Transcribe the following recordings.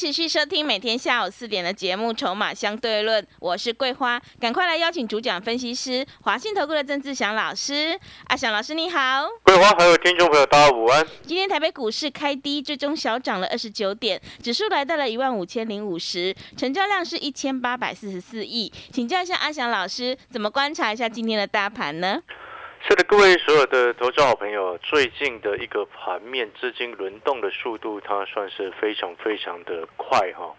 持续收听每天下午四点的节目《筹码相对论》，我是桂花，赶快来邀请主讲分析师华信投顾的郑志祥老师。阿祥老师你好，桂花还有听众朋友大家午安。今天台北股市开低，最终小涨了二十九点，指数来到了一万五千零五十，成交量是一千八百四十四亿。请教一下阿祥老师，怎么观察一下今天的大盘呢？是的，各位所有的投资好朋友，最近的一个盘面资金轮动的速度，它算是非常非常的快哈。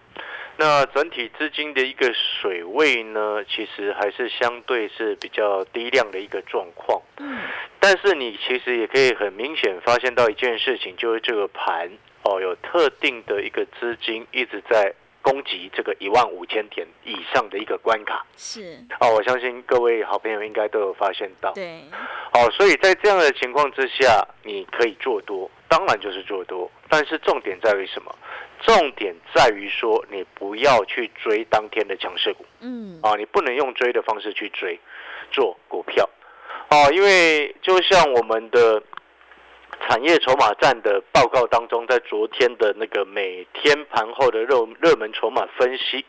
那整体资金的一个水位呢，其实还是相对是比较低量的一个状况。嗯。但是你其实也可以很明显发现到一件事情，就是这个盘哦，有特定的一个资金一直在。攻击这个一万五千点以上的一个关卡。是。哦，我相信各位好朋友应该都有发现到。对。哦，所以在这样的情况之下，你可以做多，当然就是做多，但是重点在于什么？重点在于说你不要去追当天的强势股，嗯。啊，你不能用追的方式去追做股票。哦，因为就像我们的。产业筹码站的报告当中，在昨天的那个每天盘后的热热门筹码分析，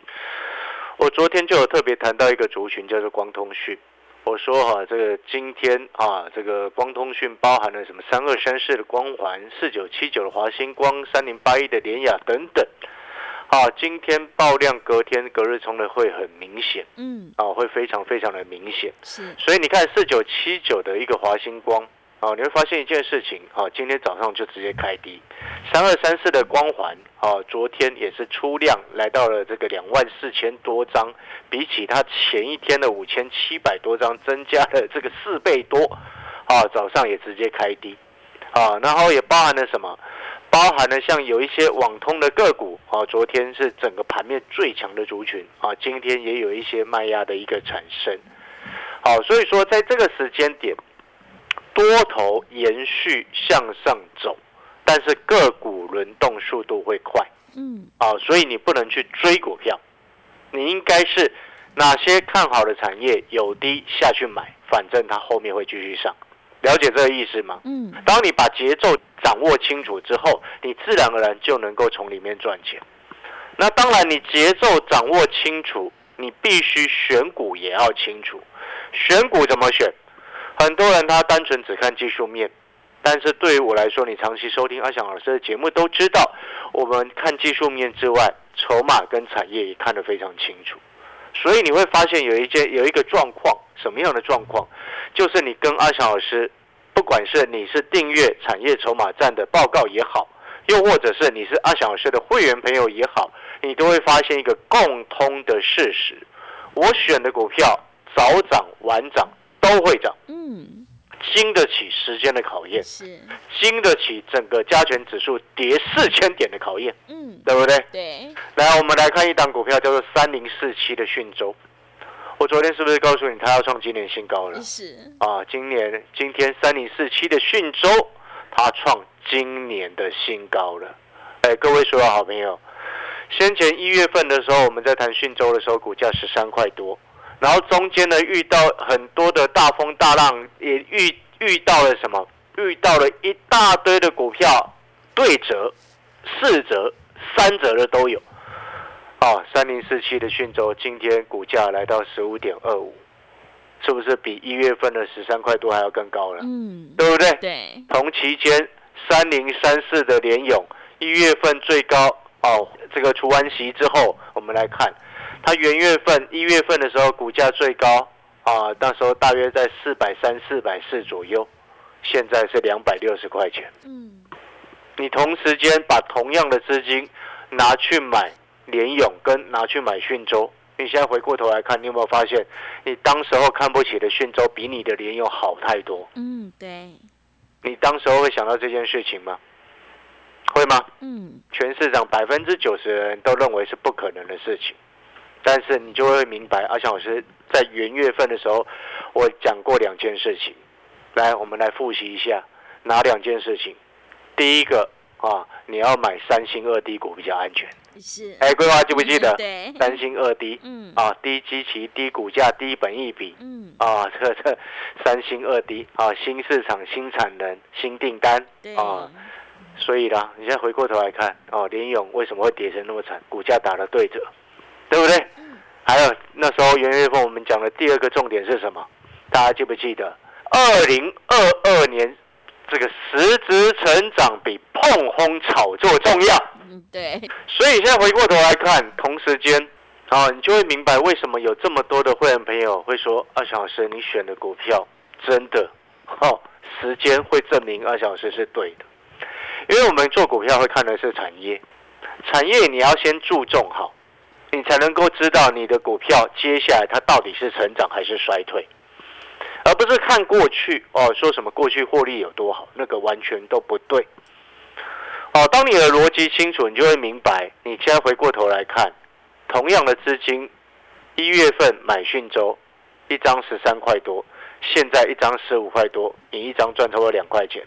我昨天就有特别谈到一个族群，叫做光通讯。我说哈，这个今天啊，这个光通讯包含了什么？三二三四的光环，四九七九的华星光，三零八一的联雅等等。啊，今天爆量，隔天隔日冲的会很明显，嗯，啊，会非常非常的明显。是，所以你看四九七九的一个华星光。哦，你会发现一件事情，哦，今天早上就直接开低，三二三四的光环，哦，昨天也是出量来到了这个两万四千多张，比起它前一天的五千七百多张，增加了这个四倍多，啊，早上也直接开低，啊，然后也包含了什么？包含了像有一些网通的个股，啊，昨天是整个盘面最强的族群，啊，今天也有一些卖压的一个产生，好，所以说在这个时间点。多头延续向上走，但是个股轮动速度会快，嗯，啊，所以你不能去追股票，你应该是哪些看好的产业有低下去买，反正它后面会继续上，了解这个意思吗？嗯，当你把节奏掌握清楚之后，你自然而然就能够从里面赚钱。那当然，你节奏掌握清楚，你必须选股也要清楚，选股怎么选？很多人他单纯只看技术面，但是对于我来说，你长期收听阿翔老师的节目都知道，我们看技术面之外，筹码跟产业也看得非常清楚。所以你会发现有一件有一个状况，什么样的状况？就是你跟阿翔老师，不管是你是订阅产业筹码站的报告也好，又或者是你是阿翔老师的会员朋友也好，你都会发现一个共通的事实：我选的股票早涨晚涨。都会涨，嗯，经得起时间的考验，是经得起整个加权指数跌四千点的考验，嗯，对不对？对。来，我们来看一档股票，叫做三零四七的讯州。我昨天是不是告诉你，它要创今年新高了？是啊，今年今天三零四七的讯州，它创今年的新高了。哎，各位所有好朋友，先前一月份的时候，我们在谈讯州的时候，股价十三块多。然后中间呢，遇到很多的大风大浪，也遇遇到了什么？遇到了一大堆的股票对折、四折、三折的都有。啊，三零四七的讯州今天股价来到十五点二五，是不是比一月份的十三块多还要更高了？嗯，对不对？对。同期间，三零三四的联勇一月份最高哦，这个除完息之后，我们来看。它元月份一月份的时候，股价最高啊，那时候大约在四百三、四百四左右，现在是两百六十块钱。嗯，你同时间把同样的资金拿去买联勇，跟拿去买讯州，你现在回过头来看，你有没有发现，你当时候看不起的讯州比你的联勇好太多？嗯，对。你当时候会想到这件事情吗？会吗？嗯。全市场百分之九十的人都认为是不可能的事情。但是你就会明白，阿强老师在元月份的时候，我讲过两件事情。来，我们来复习一下哪两件事情。第一个啊，你要买三星二低股比较安全。是，哎，规划记不记得？对，三星二低，嗯，啊，低基期、低股价、低本益比，嗯，啊，这这三星二低啊，新市场、新产能、新订单对，啊，所以啦，你现在回过头来看，哦，联勇为什么会跌成那么惨？股价打了对折，对不对？嗯还有那时候元月份我们讲的第二个重点是什么？大家记不记得？二零二二年这个实质成长比碰轰炒作重要。嗯，对，所以现在回过头来看，同时间，啊，你就会明白为什么有这么多的会员朋友会说：“二小时你选的股票真的，哦，时间会证明二小时是对的。”因为我们做股票会看的是产业，产业你要先注重好，你才能够知道你的股票接下来它到底是成长还是衰退，而不是看过去哦，说什么过去获利有多好，那个完全都不对。哦，当你的逻辑清楚，你就会明白。你现在回过头来看，同样的资金，一月份买讯州，一张十三块多，现在一张十五块多，你一张赚超过两块钱。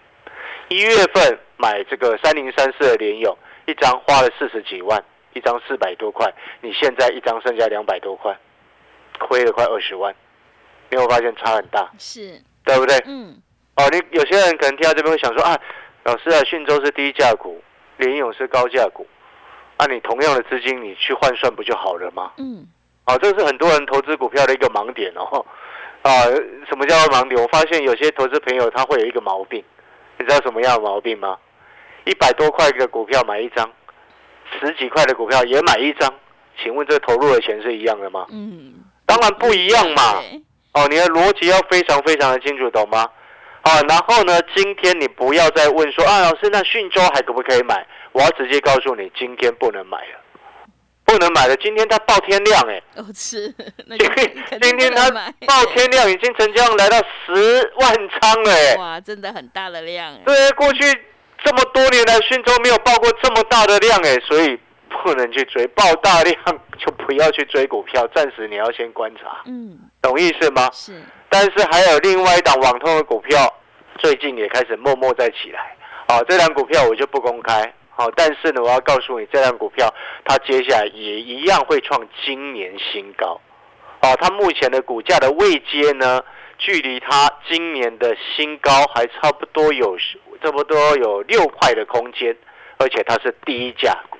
一月份买这个三零三四的联友，一张花了四十几万，一张四百多块，你现在一张剩下两百多块，亏了快二十万。你有没有发现差很大，是，对不对？嗯，哦，你有些人可能听到这边会想说啊，老师啊，讯州是低价股，联勇是高价股，啊，你同样的资金你去换算不就好了吗？嗯，啊，这是很多人投资股票的一个盲点哦。啊，什么叫做盲点？我发现有些投资朋友他会有一个毛病，你知道什么样的毛病吗？一百多块的股票买一张，十几块的股票也买一张，请问这投入的钱是一样的吗？嗯，当然不一样嘛。哦，你的逻辑要非常非常的清楚，懂吗？啊，然后呢，今天你不要再问说啊，老师，那讯州还可不可以买？我要直接告诉你，今天不能买了，不能买了。今天它爆天量哎、哦是，那今天它爆天量，已经成交量来到十万张了哎、哇，真的很大的量哎，对，过去这么多年来，讯州没有爆过这么大的量哎、所以不能去追，爆大量就不要去追股票，暂时你要先观察，嗯，懂意思吗？是，但是还有另外一档网通的股票，最近也开始默默在起来。好、这档股票我就不公开。好、但是呢，我要告诉你，这档股票它接下来也一样会创今年新高。哦，它目前的股价的位阶呢，距离它今年的新高还差不多有差不多有六块的空间，而且它是低价股。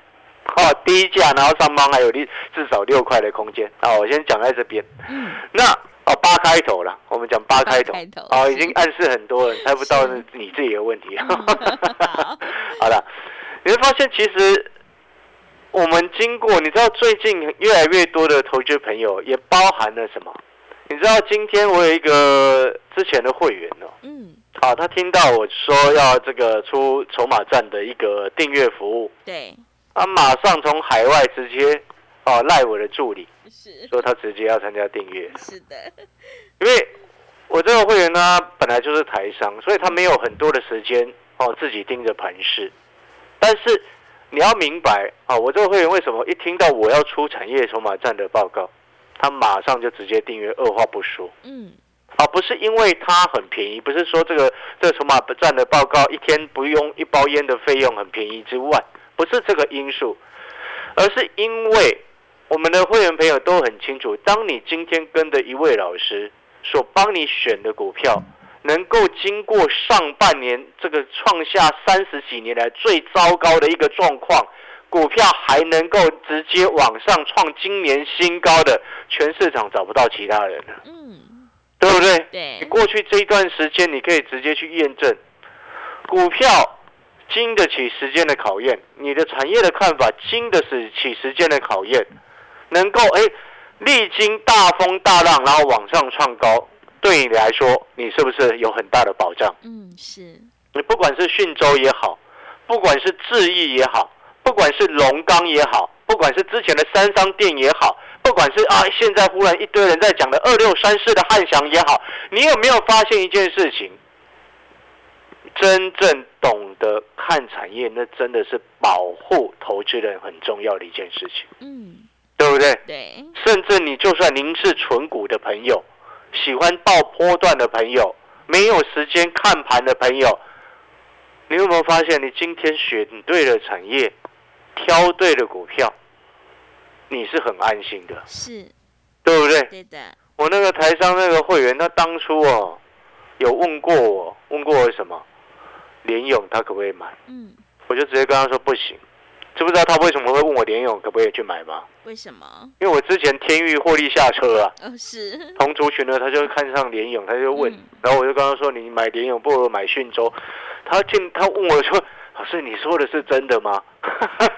哦，低价，然后上方还有六至少六块的空间。啊，我先讲在这边。嗯，那哦，八开头了，我们讲八开头，八开头哦，已经暗示很多人猜不到是是你自己的问题。好了，你会发现其实我们经过，你知道最近越来越多的投资朋友也包含了什么？你知道今天我有一个之前的会员哦，嗯，啊，他听到我说要这个出筹码站的一个订阅服务，对，他马上从海外直接哦赖我的助理，是，说他直接要参加订阅。是的，因为我这个会员呢，本来就是台商，所以他没有很多的时间哦，自己盯着盘市。但是你要明白啊，我这个会员为什么一听到我要出产业筹码站的报告，他马上就直接订阅，二话不说嗯，啊，不是因为它很便宜，不是说这个这个筹码站的报告一天不用一包烟的费用很便宜之外，不是这个因素，而是因为我们的会员朋友都很清楚，当你今天跟着一位老师所帮你选的股票，能够经过上半年这个创下三十几年来最糟糕的一个状况，股票还能够直接往上创今年新高的，全市场找不到其他人了，嗯，对不对？对你，过去这一段时间，你可以直接去验证，股票经得起时间的考验，你的产业的看法经得起时间的考验，能够哎历经大风大浪，然后往上创高，对你来说，你是不是有很大的保障？嗯，是，你不管是讯州也好，不管是智毅也好，不管是龙钢也好，不管是之前的三商店也好，不管是啊现在忽然一堆人在讲的二六三四的汉翔也好，你有没有发现一件事情？真正懂得看产业，那真的是保护投资人很重要的一件事情，嗯，对不对？对，甚至你就算您是纯股的朋友，喜欢报波段的朋友，没有时间看盘的朋友，你有没有发现，你今天选对了产业，挑对了股票，你是很安心的，是，对不对？对的，我那个台商那个会员，他当初哦有问过我，问过我什么联勇他可不可以买，嗯，我就直接跟他说不行。知不知道他为什么会问我联勇可不可以去买吗？为什么？因为我之前天域获利下车啊，哦，是，同族群呢，他就看上联勇，他就问，嗯然后我就跟他说，你买联勇不如买讯州。他进他问我说，老师你说的是真的吗？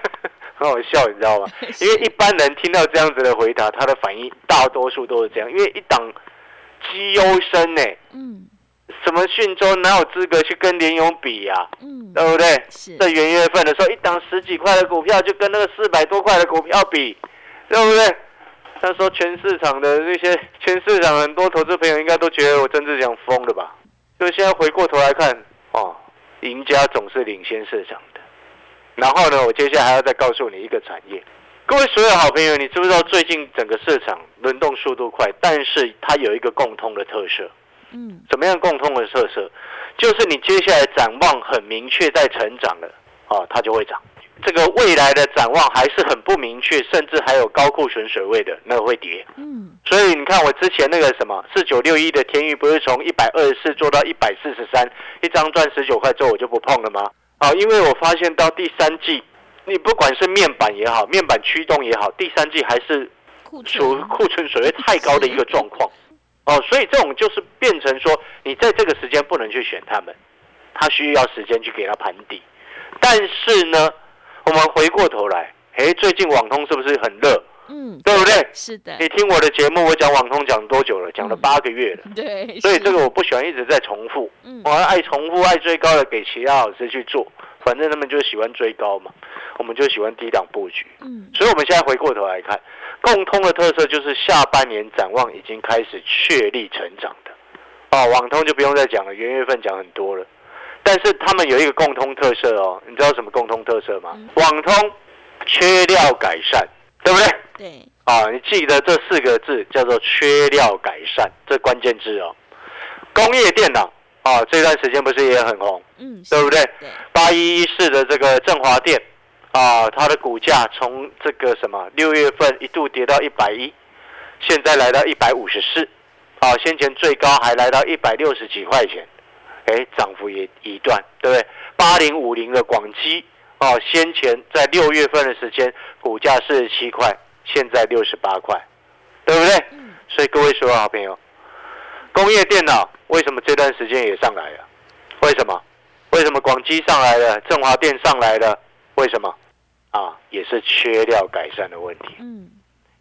很好笑，你知道吗？因为一般人听到这样子的回答，他的反应大多数都是这样，因为一档绩优生呢，嗯什么讯州哪有资格去跟联勇比呀、嗯，对不对？是，在元月份的时候，一档十几块的股票就跟那个四百多块的股票比，对不对？那时候全市场的那些，全市场很多投资朋友应该都觉得我曾志祥疯了吧？就现在回过头来看，哦，赢家总是领先市场的。然后呢，我接下来还要再告诉你一个产业。各位所有好朋友，你知不知道最近整个市场轮动速度快，但是它有一个共通的特色，嗯怎么样共通的特色？就是你接下来展望很明确，在成长了，啊，它就会涨。这个未来的展望还是很不明确，甚至还有高库存水位的，那个会跌。嗯，所以你看，我之前那个什么四九六一的天域，不是从一百二十四做到一百四十三，一张赚十九块之后我就不碰了吗？啊，因为我发现到第三季，你不管是面板也好，面板驱动也好，第三季还是库属存，库存水位太高的一个状况。哦，所以这种就是变成说，你在这个时间不能去选他们，他需要时间去给他盘底。但是呢，我们回过头来，诶，最近网通是不是很热？嗯，对不对？是的，你听我的节目，我讲网通讲多久了？讲了八个月了。对，所以这个我不喜欢一直在重复，嗯我还爱重复、爱追高的给其他老师去做，反正他们就喜欢追高嘛，我们就喜欢低档布局。嗯所以我们现在回过头来看，共通的特色就是下半年展望已经开始确立成长的。哦，网通就不用再讲了，元月份讲很多了。但是他们有一个共通特色哦，你知道什么共通特色吗？嗯网通缺料改善，对不对？对，啊，你记得这四个字叫做缺料改善，这关键字哦。工业电脑啊，这段时间不是也很红，嗯，对不对？对，八一一四的这个振华电啊，它的股价从这个什么六月份一度跌到一百一，现在来到一百五十四，啊，先前最高还来到一百六十几块钱，哎，涨幅也一段，对不对？八零五零的广基啊，先前在六月份的时间股价四十七块，现在六十八块，对不对？嗯所以各位所有好朋友，工业电脑为什么这段时间也上来了？为什么？为什么广基上来了，振华电上来了？为什么？啊，也是缺料改善的问题。嗯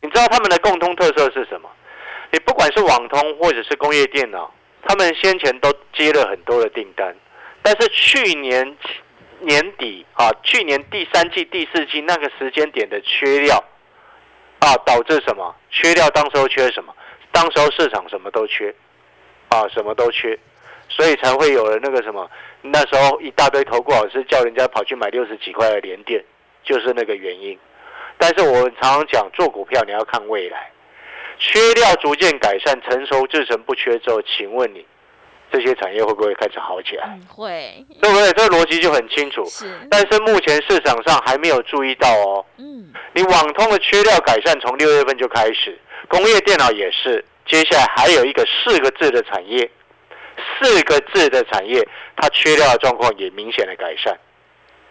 你知道他们的共通特色是什么？你不管是网通或者是工业电脑，他们先前都接了很多的订单，但是去年年底啊，去年第三季、第四季那个时间点的缺料啊，导致什么？缺料当时候缺什么？当时候市场什么都缺啊，什么都缺，所以才会有了那个什么，那时候一大堆投顾老师叫人家跑去买六十几块的连电，就是那个原因。但是我们常常讲，做股票你要看未来，缺料逐渐改善，成熟制成不缺之后，请问你这些产业会不会开始好起来？嗯，会，对不对？这个逻辑就很清楚。是，但是目前市场上还没有注意到哦，嗯。你网通的缺料改善从六月份就开始，工业电脑也是，接下来还有一个四个字的产业，四个字的产业，它缺料的状况也明显的改善，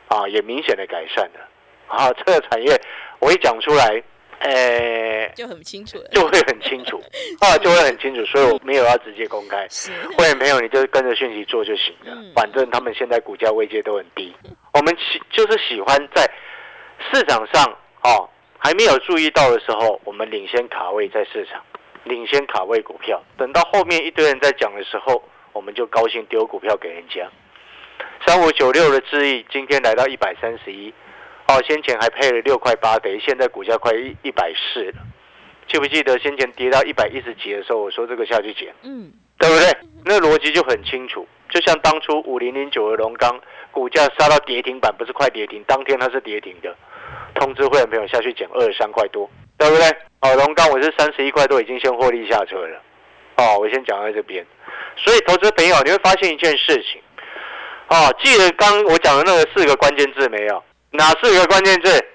啊，也明显的改善了，啊，这个产业我一讲出来，呃，就很清楚了，就会很清楚，啊，就会很清楚，所以我没有要直接公开。是，会员朋友，你就跟着讯息做就行了嗯。反正他们现在股价位阶都很低，我们喜就是喜欢在市场上哦还没有注意到的时候，我们领先卡位在市场，领先卡位股票。等到后面一堆人在讲的时候，我们就高兴丢股票给人家。三五九六的智毅今天来到一百三十一，哦，先前还配了六块八，等于现在股价快一一百四了。记不记得先前跌到一百一十几的时候，我说这个下去捡？嗯对不对？那逻辑就很清楚，就像当初五零零九的龙钢股价杀到跌停板，不是快跌停，当天它是跌停的，通知会员朋友下去捡二十三块多，对不对？哦，龙钢我是三十一块多已经先获利下车了。哦，我先讲在这边。所以，投资朋友你会发现一件事情。哦，记得刚我讲的那个四个关键字没有？哪四个关键字？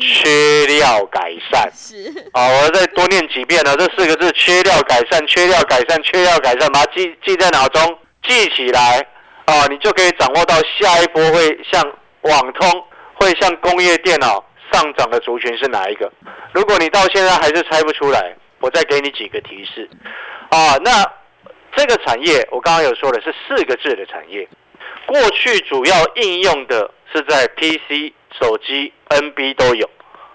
缺料改善。是。好，我再多念几遍呢。这四个字：缺料改善，缺料改善，缺料改善，把它记记在脑中，记起来。啊，你就可以掌握到下一波会像网通，会像工业电脑上涨的族群是哪一个。如果你到现在还是猜不出来，我再给你几个提示。啊，那这个产业我刚刚有说的是四个字的产业，过去主要应用的是在 PC、手机、NB 都有。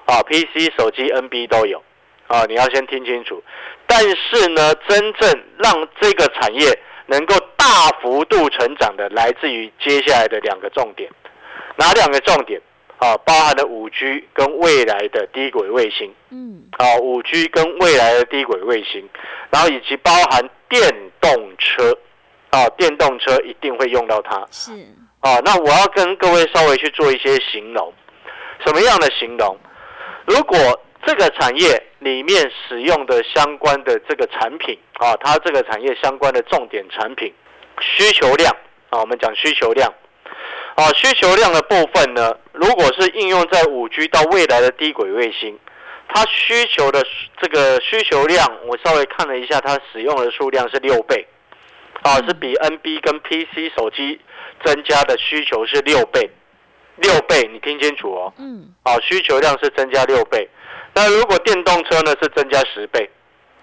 啊，PC、手机、NB 都有。啊，你要先听清楚。但是呢，真正让这个产业能够大幅度成长的，来自于接下来的两个重点，哪两个重点？啊，包含了五 G 跟未来的低轨卫星，嗯，啊，五 G 跟未来的低轨卫星，然后以及包含电动车，啊，电动车一定会用到它，是，啊，那我要跟各位稍微去做一些形容，什么样的形容？如果这个产业里面使用的相关的这个产品啊，它这个产业相关的重点产品需求量啊，我们讲需求量。啊，需求量的部分呢，如果是应用在五 G 到未来的低轨卫星，它需求的这个需求量，我稍微看了一下，它使用的数量是六倍。啊，是比 NB 跟 PC 手机增加的需求是六倍，六倍，你听清楚哦，嗯，啊，需求量是增加六倍。那如果电动车呢是增加十倍，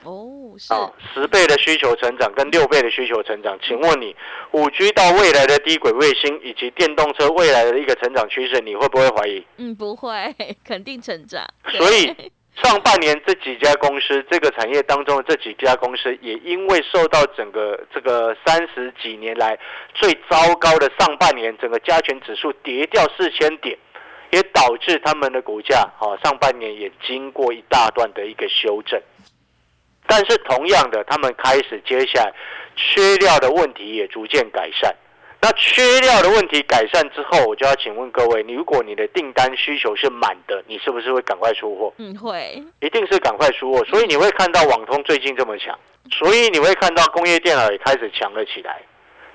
哦，是十倍的需求成长跟六倍的需求成长，请问你五 G 到未来的低轨卫星以及电动车未来的一个成长趋势，你会不会怀疑？嗯，不会，肯定成长。所以上半年这几家公司，这个产业当中的这几家公司，也因为受到整个这个三十几年来最糟糕的上半年，整个加权指数跌掉四千点。也导致他们的股价，啊，上半年也经过一大段的一个修正，但是同样的，他们开始接下来缺料的问题也逐渐改善。那缺料的问题改善之后，我就要请问各位，你如果你的订单需求是满的，你是不是会赶快出货？嗯，会，一定是赶快出货。所以你会看到网通最近这么强，所以你会看到工业电脑也开始强了起来。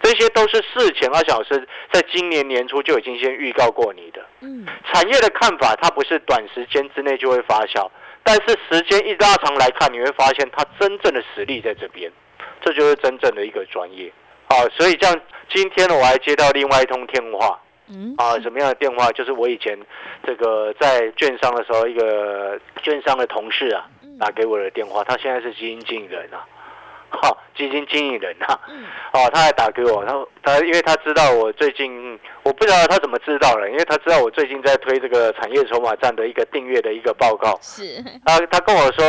这些都是事前阿小师在今年年初就已经先预告过你的。嗯，产业的看法它不是短时间之内就会发酵，但是时间一拉长来看，你会发现它真正的实力在这边，这就是真正的一个专业。好，所以这样今天呢，我还接到另外一通电话。嗯，啊，什么样的电话？就是我以前这个在券商的时候，一个券商的同事啊，打给我的电话，他现在是基金经理人啊。好，基金经理人呐，哦，他还打给我，他他因为他知道我最近，我不知道他怎么知道了，因为他知道我最近在推这个产业筹码站的一个订阅的一个报告，是，他他跟我说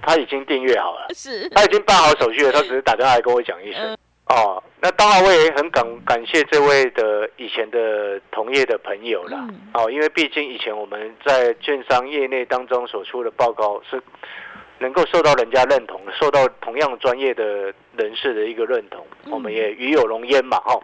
他已经订阅好了，是，他已经办好手续了，他只是打电话来跟我讲一声，哦，那当然我也很感感谢这位的以前的同业的朋友了，哦，因为毕竟以前我们在券商业内当中所出的报告是。能够受到人家认同，受到同样专业的人士的一个认同，我们也与有荣焉嘛，哦。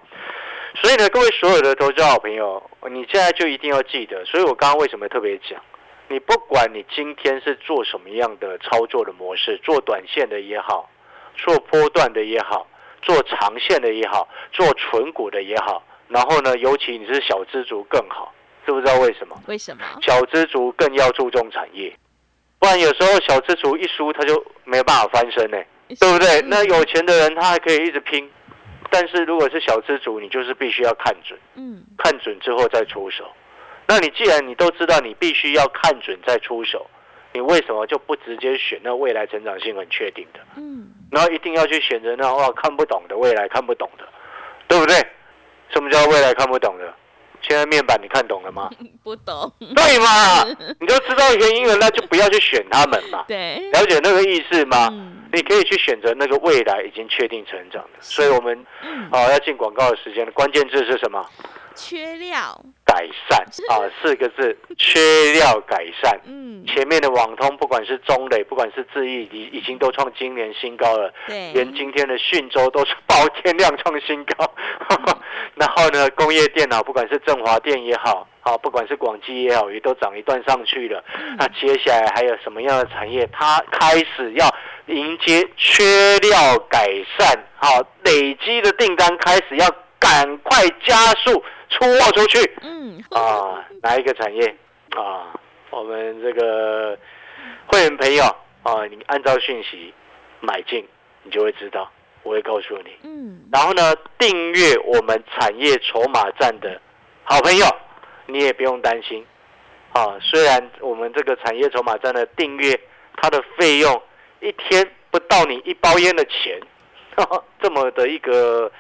所以呢，各位所有的投资好朋友，你现在就一定要记得。所以我刚刚为什么特别讲，你不管你今天是做什么样的操作的模式，做短线的也好，做波段的也好，做长线的也好，做纯股的也好，然后呢，尤其你是小资族更好，知不知道为什么？为什么？小资族更要注重产业。不然有时候小资族一输他就没有办法翻身呢，对不对？那有钱的人他还可以一直拼，但是如果是小资族，你就是必须要看准，嗯，看准之后再出手。那你既然你都知道你必须要看准再出手，你为什么就不直接选那未来成长性很确定的？嗯，然后一定要去选择那哇看不懂的未来看不懂的，对不对？什么叫未来看不懂的？现在面板你看懂了吗？不懂。对嘛？你就知道原因了，那就不要去选他们嘛。对。了解那个意思吗？你可以去选择那个未来已经确定成长的。所以我们啊要进广告的时间，关键字是什么？缺料。改善 啊，四个字，缺料改善。嗯，前面的网通，不管是中磊，不管是智毅，已已经都创今年新高了。对，连今天的讯州都是爆天量创新高。然后呢，工业电脑，不管是振华电也好，好，不管是广基也好，也都涨一段上去了。那接下来还有什么样的产业，它开始要迎接缺料改善，好，累积的订单开始要赶快加速出货出去。嗯，啊，哪一个产业啊？我们这个会员朋友啊，你按照讯息买进，你就会知道，我会告诉你。嗯，然后呢，订阅我们产业筹码站的好朋友。你也不用担心，啊，虽然我们这个产业筹码站的订阅，它的费用一天不到你一包烟的钱，这么的一个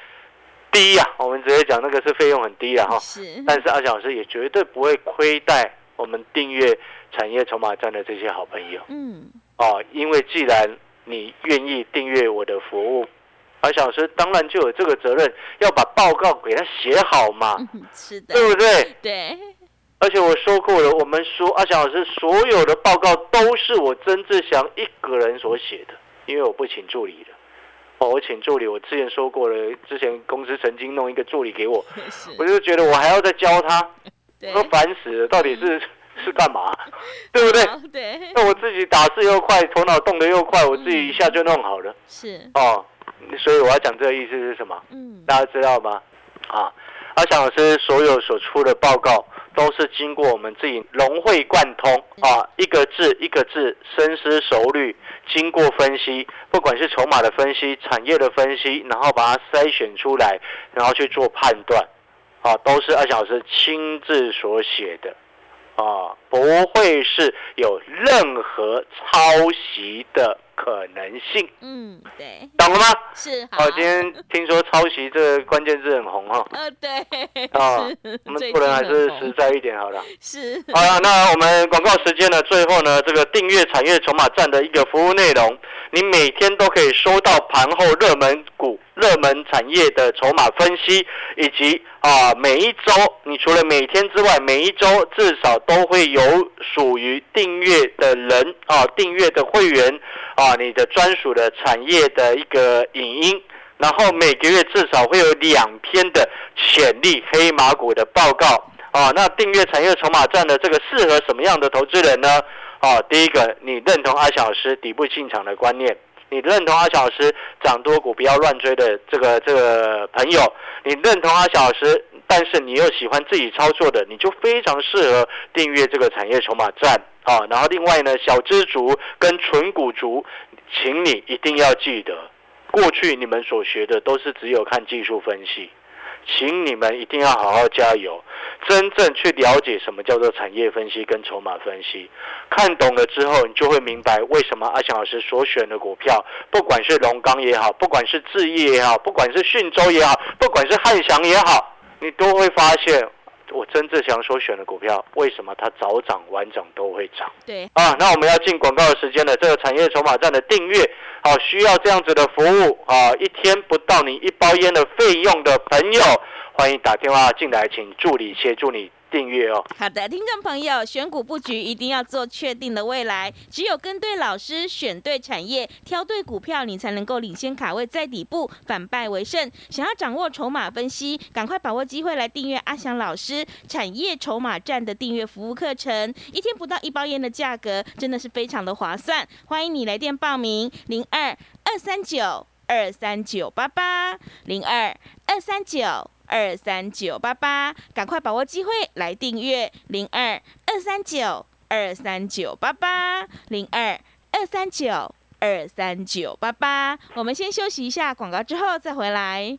低呀，我们直接讲那个是费用很低了哈。是。但是阿翔老师也绝对不会亏待我们订阅产业筹码站的这些好朋友。嗯。哦，因为既然你愿意订阅我的服务，阿翔老师当然就有这个责任，要把报告给他写好嘛。是的。对不对？对。而且我说过了，我们说阿翔老师所有的报告都是我曾志祥一个人所写的，因为我不请助理的。哦，我请助理，我之前说过了，之前公司曾经弄一个助理给我，我就觉得我还要再教他，我烦死了，到底是 是干嘛？对不对？对。那我自己打字又快，头脑动得又快，我自己一下就弄好了。是。哦，所以我要讲这个意思是什么？嗯，大家知道吗？啊，阿翔老师所有所出的报告。都是经过我们自己融会贯通啊，一个字一个字深思熟虑，经过分析，不管是筹码的分析、产业的分析，然后把它筛选出来，然后去做判断，啊，都是二小时亲自所写的，啊，不会是有任何抄袭的。可能性，嗯，对，懂了吗？是，好，今天听说抄袭这个关键字很红哈，呃，对，啊，我们不能还是实在一点好了，是，好了，那我们广告时间呢？最后呢，这个订阅产业筹码站的一个服务内容，你每天都可以收到盘后热门股。热门产业的筹码分析，以及啊每一周，你除了每天之外，每一周至少都会有有属于订阅的人啊，订阅的会员啊，你的专属的产业的一个影音，然后每个月至少会有两篇的潜力黑马股的报告啊。那订阅产业筹码站的这个适合什么样的投资人呢？啊，第一个，你认同阿小师底部进场的观念。你认同阿小老师涨多股不要乱追的这个这个朋友，你认同阿小老师，但是你又喜欢自己操作的，你就非常适合订阅这个产业筹码站啊。然后另外呢，小知足跟纯股族，请你一定要记得，过去你们所学的都是只有看技术分析。请你们一定要好好加油，真正去了解什么叫做产业分析跟筹码分析，看懂了之后，你就会明白为什么阿翔老师所选的股票，不管是龙钢也好，不管是智业也好，不管是讯州也好，不管是汉翔也好，你都会发现。我曾志祥所选的股票，为什么它早涨晚涨都会涨？对啊，那我们要进广告的时间了。这个产业筹码站的订阅，好需要这样子的服务啊，一天不到你一包烟的费用的朋友，欢迎打电话进来，请助理协助你。订阅哦。好的，听众朋友，选股布局一定要做确定的未来，只有跟对老师，选对产业，挑对股票，你才能够领先卡位在底部，反败为胜。想要掌握筹码分析，赶快把握机会来订阅阿翔老师产业筹码站的订阅服务课程，一天不到一包烟的价格，真的是非常的划算。欢迎你来电报名，零二二三九二三九八八零二二三九。二三九八八，赶快把握机会来订阅零二二三九二三九八八零二二三九二三九八八。我们先休息一下广告，之后再回来。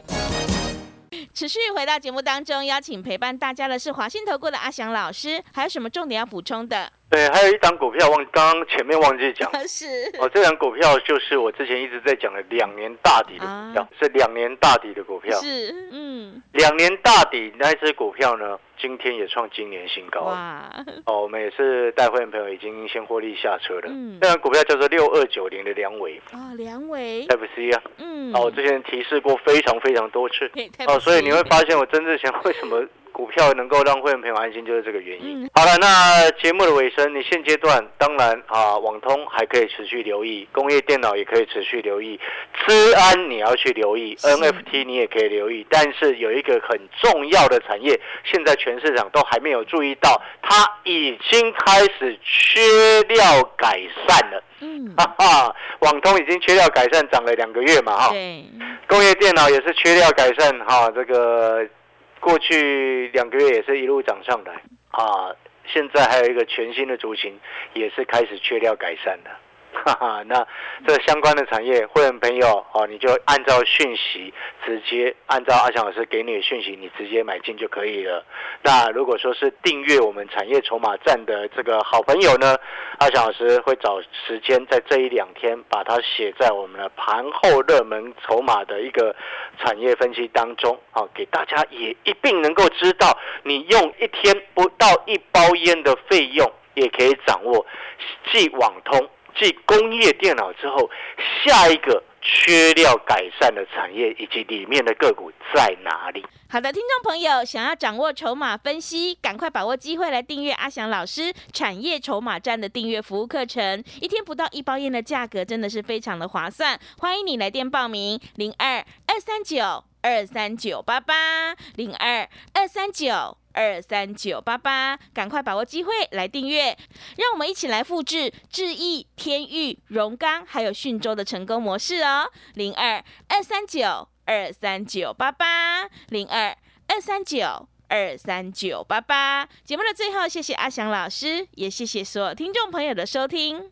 持续回到节目当中，邀请陪伴大家的是华信投顾的阿翔老师，还有什么重点要补充的？对，还有一张股票忘，刚刚前面忘记讲，是。哦，这张股票就是我之前一直在讲的两年大底的股票，是两年大底的股票，是嗯，两年大底那只股票呢，今天也创今年新高。哦，我们也是带会员朋友已经先获利下车了。嗯。这张股票叫做六二九零的梁伟哦，梁伟，FC 啊，嗯，哦，我之前提示过非常非常多次。哦，所以你会发现我曾志祥为什么股票能够让会员朋友安心，就是这个原因。嗯好了，那节目的尾声，你现阶段当然啊，网通还可以持续留意，工业电脑也可以持续留意，资安你要去留意，NFT 你也可以留意，但是有一个很重要的产业，现在全市场都还没有注意到，它已经开始缺料改善了。嗯，哈哈，网通已经缺料改善，涨了两个月嘛，哈。对，工业电脑也是缺料改善哈，这个过去两个月也是一路涨上来啊，现在还有一个全新的族群也是开始缺料改善的。哈哈，那这相关的产业，会员朋友哦，你就按照讯息，直接按照阿翔老师给你的讯息，你直接买进就可以了。那如果说是订阅我们产业筹码站的这个好朋友呢，阿翔老师会找时间在这一两天把它写在我们的盘后热门筹码的一个产业分析当中啊，给大家也一并能够知道，你用一天不到一包烟的费用，也可以掌握继网通、继工业电脑之后，下一个缺料改善的产业以及里面的个股在哪里？好的，听众朋友，想要掌握筹码分析，赶快把握机会来订阅阿翔老师产业筹码站的订阅服务课程，一天不到一包烟的价格，真的是非常的划算。欢迎你来电报名，零二二三九二三九八八零二二三九。二三九八八，赶快把握机会来订阅，让我们一起来复制智毅、天域、荣钢还有讯州的成功模式哦。零二二三九二三九八八零二二三九二三九八八。节目的最后，谢谢阿翔老师，也谢谢所有听众朋友的收听。